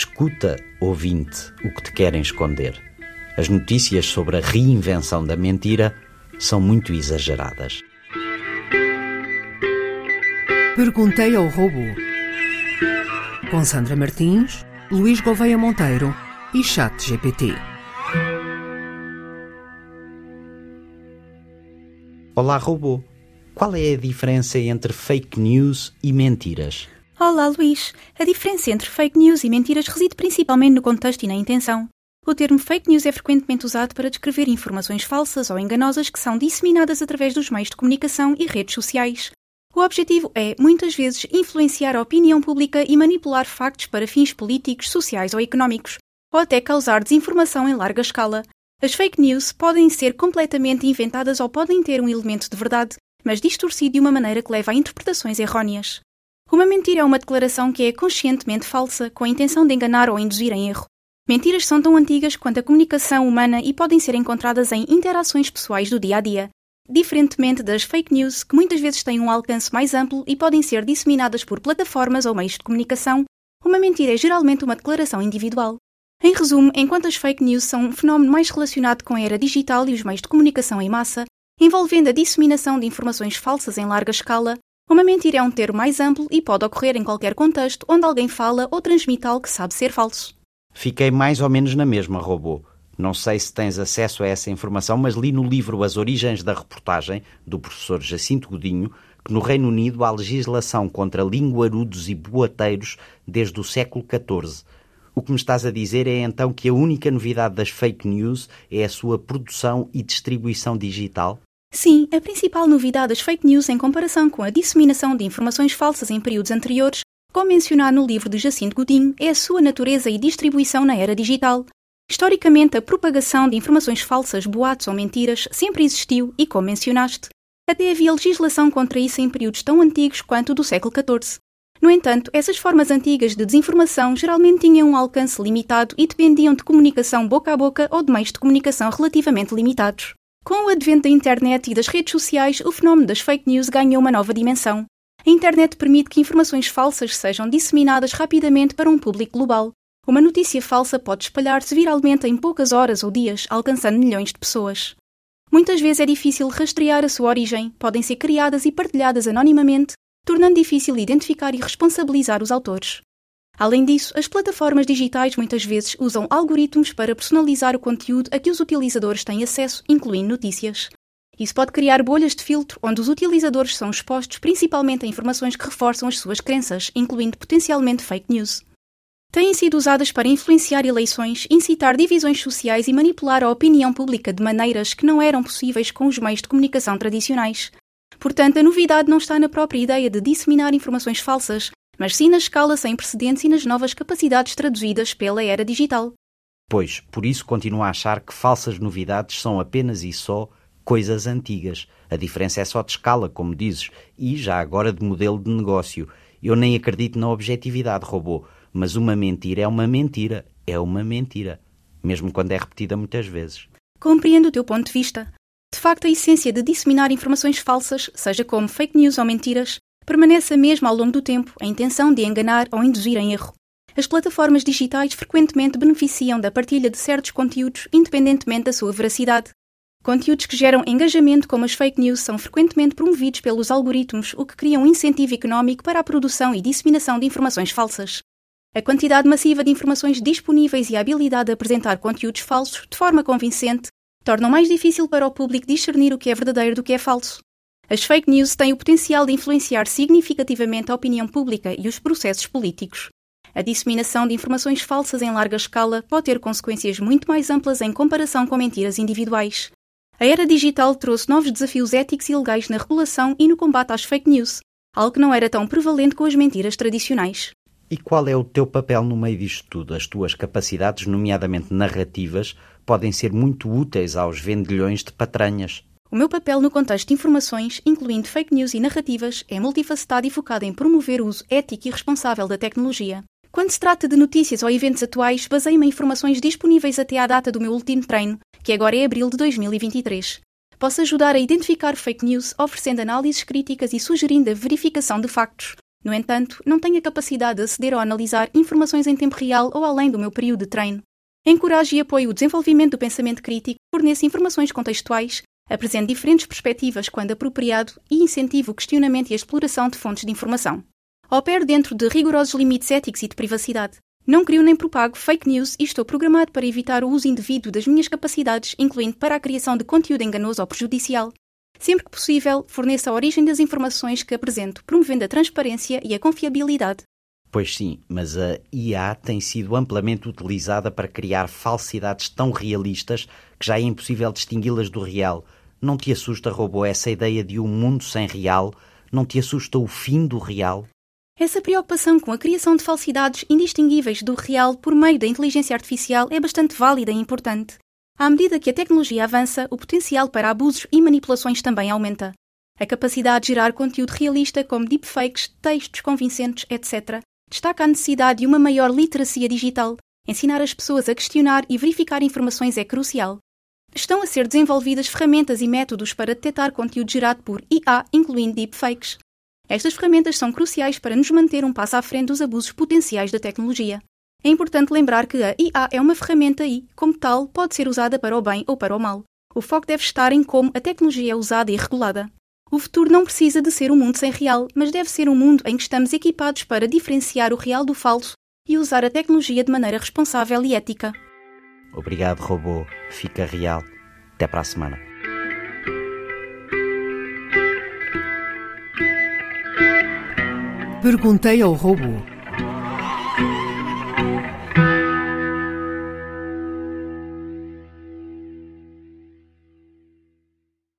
Escuta, ouvinte, o que te querem esconder. As notícias sobre a reinvenção da mentira são muito exageradas. Perguntei ao robô. Com Sandra Martins, Luís Gouveia Monteiro e Chat GPT. Olá, robô. Qual é a diferença entre fake news e mentiras? Olá, Luís. A diferença entre fake news e mentiras reside principalmente no contexto e na intenção. O termo fake news é frequentemente usado para descrever informações falsas ou enganosas que são disseminadas através dos meios de comunicação e redes sociais. O objetivo é, muitas vezes, influenciar a opinião pública e manipular factos para fins políticos, sociais ou económicos, ou até causar desinformação em larga escala. As fake news podem ser completamente inventadas ou podem ter um elemento de verdade, mas distorcido de uma maneira que leva a interpretações errôneas. Uma mentira é uma declaração que é conscientemente falsa, com a intenção de enganar ou induzir em erro. Mentiras são tão antigas quanto a comunicação humana e podem ser encontradas em interações pessoais do dia a dia. Diferentemente das fake news, que muitas vezes têm um alcance mais amplo e podem ser disseminadas por plataformas ou meios de comunicação, uma mentira é geralmente uma declaração individual. Em resumo, enquanto as fake news são um fenómeno mais relacionado com a era digital e os meios de comunicação em massa, envolvendo a disseminação de informações falsas em larga escala, uma mentira é um termo mais amplo e pode ocorrer em qualquer contexto onde alguém fala ou transmite algo que sabe ser falso. Fiquei mais ou menos na mesma, robô. Não sei se tens acesso a essa informação, mas li no livro As Origens da Reportagem, do professor Jacinto Godinho, que no Reino Unido há legislação contra linguarudos e boateiros desde o século XIV. O que me estás a dizer é então que a única novidade das fake news é a sua produção e distribuição digital? Sim, a principal novidade das fake news em comparação com a disseminação de informações falsas em períodos anteriores, como mencionado no livro de Jacinto Godinho, é a sua natureza e distribuição na era digital. Historicamente, a propagação de informações falsas, boatos ou mentiras sempre existiu e, como mencionaste, até havia legislação contra isso em períodos tão antigos quanto o do século XIV. No entanto, essas formas antigas de desinformação geralmente tinham um alcance limitado e dependiam de comunicação boca a boca ou de meios de comunicação relativamente limitados. Com o advento da internet e das redes sociais, o fenómeno das fake news ganhou uma nova dimensão. A internet permite que informações falsas sejam disseminadas rapidamente para um público global. Uma notícia falsa pode espalhar-se viralmente em poucas horas ou dias, alcançando milhões de pessoas. Muitas vezes é difícil rastrear a sua origem, podem ser criadas e partilhadas anonimamente, tornando difícil identificar e responsabilizar os autores. Além disso, as plataformas digitais muitas vezes usam algoritmos para personalizar o conteúdo a que os utilizadores têm acesso, incluindo notícias. Isso pode criar bolhas de filtro onde os utilizadores são expostos principalmente a informações que reforçam as suas crenças, incluindo potencialmente fake news. Têm sido usadas para influenciar eleições, incitar divisões sociais e manipular a opinião pública de maneiras que não eram possíveis com os meios de comunicação tradicionais. Portanto, a novidade não está na própria ideia de disseminar informações falsas, mas sim na escala sem precedentes e nas novas capacidades traduzidas pela era digital. Pois, por isso continuo a achar que falsas novidades são apenas e só coisas antigas. A diferença é só de escala, como dizes, e já agora de modelo de negócio. Eu nem acredito na objetividade, robô, mas uma mentira é uma mentira, é uma mentira, mesmo quando é repetida muitas vezes. Compreendo o teu ponto de vista. De facto, a essência de disseminar informações falsas, seja como fake news ou mentiras, permanece a mesma ao longo do tempo, a intenção de enganar ou induzir em erro. As plataformas digitais frequentemente beneficiam da partilha de certos conteúdos, independentemente da sua veracidade. Conteúdos que geram engajamento, como as fake news, são frequentemente promovidos pelos algoritmos, o que cria um incentivo económico para a produção e disseminação de informações falsas. A quantidade massiva de informações disponíveis e a habilidade de apresentar conteúdos falsos de forma convincente tornam mais difícil para o público discernir o que é verdadeiro do que é falso. As fake news têm o potencial de influenciar significativamente a opinião pública e os processos políticos. A disseminação de informações falsas em larga escala pode ter consequências muito mais amplas em comparação com mentiras individuais. A era digital trouxe novos desafios éticos e legais na regulação e no combate às fake news, algo que não era tão prevalente com as mentiras tradicionais. E qual é o teu papel no meio disto tudo? As tuas capacidades, nomeadamente narrativas, podem ser muito úteis aos vendilhões de patranhas. O meu papel no contexto de informações, incluindo fake news e narrativas, é multifacetado e focado em promover o uso ético e responsável da tecnologia. Quando se trata de notícias ou eventos atuais, baseio-me em informações disponíveis até à data do meu último treino, que agora é abril de 2023. Posso ajudar a identificar fake news, oferecendo análises críticas e sugerindo a verificação de factos. No entanto, não tenho a capacidade de aceder ou analisar informações em tempo real ou além do meu período de treino. Encorajo e apoio o desenvolvimento do pensamento crítico, forneço informações contextuais, apresento diferentes perspectivas quando apropriado e incentivo o questionamento e a exploração de fontes de informação. Opero dentro de rigorosos limites éticos e de privacidade. Não crio nem propago fake news e estou programado para evitar o uso indevido das minhas capacidades, incluindo para a criação de conteúdo enganoso ou prejudicial. Sempre que possível, forneço a origem das informações que apresento, promovendo a transparência e a confiabilidade. Pois sim, mas a IA tem sido amplamente utilizada para criar falsidades tão realistas que já é impossível distingui-las do real. Não te assusta, robô, essa ideia de um mundo sem real? Não te assusta o fim do real? Essa preocupação com a criação de falsidades indistinguíveis do real por meio da inteligência artificial é bastante válida e importante. À medida que a tecnologia avança, o potencial para abusos e manipulações também aumenta. A capacidade de gerar conteúdo realista, como deepfakes, textos convincentes, etc., destaca a necessidade de uma maior literacia digital. Ensinar as pessoas a questionar e verificar informações é crucial. Estão a ser desenvolvidas ferramentas e métodos para detectar conteúdo gerado por IA, incluindo deepfakes. Estas ferramentas são cruciais para nos manter um passo à frente dos abusos potenciais da tecnologia. É importante lembrar que a IA é uma ferramenta e, como tal, pode ser usada para o bem ou para o mal. O foco deve estar em como a tecnologia é usada e regulada. O futuro não precisa de ser um mundo sem real, mas deve ser um mundo em que estamos equipados para diferenciar o real do falso e usar a tecnologia de maneira responsável e ética. Obrigado, robô. Fica real. Até para a semana. Perguntei ao robô.